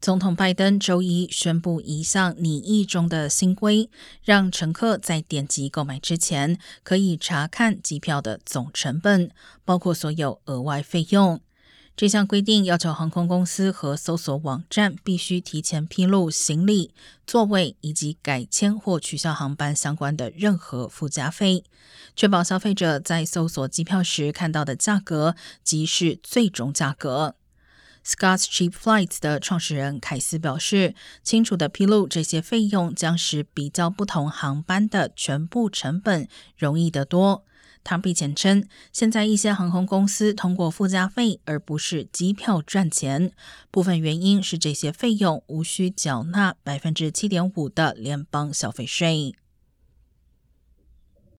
总统拜登周一宣布一项拟议中的新规，让乘客在点击购买之前可以查看机票的总成本，包括所有额外费用。这项规定要求航空公司和搜索网站必须提前披露行李、座位以及改签或取消航班相关的任何附加费，确保消费者在搜索机票时看到的价格即是最终价格。Scott's Cheap Flights 的创始人凯斯表示：“清楚的披露这些费用将使比较不同航班的全部成本容易得多。”他并且称，现在一些航空公司通过附加费而不是机票赚钱，部分原因是这些费用无需缴纳百分之七点五的联邦消费税。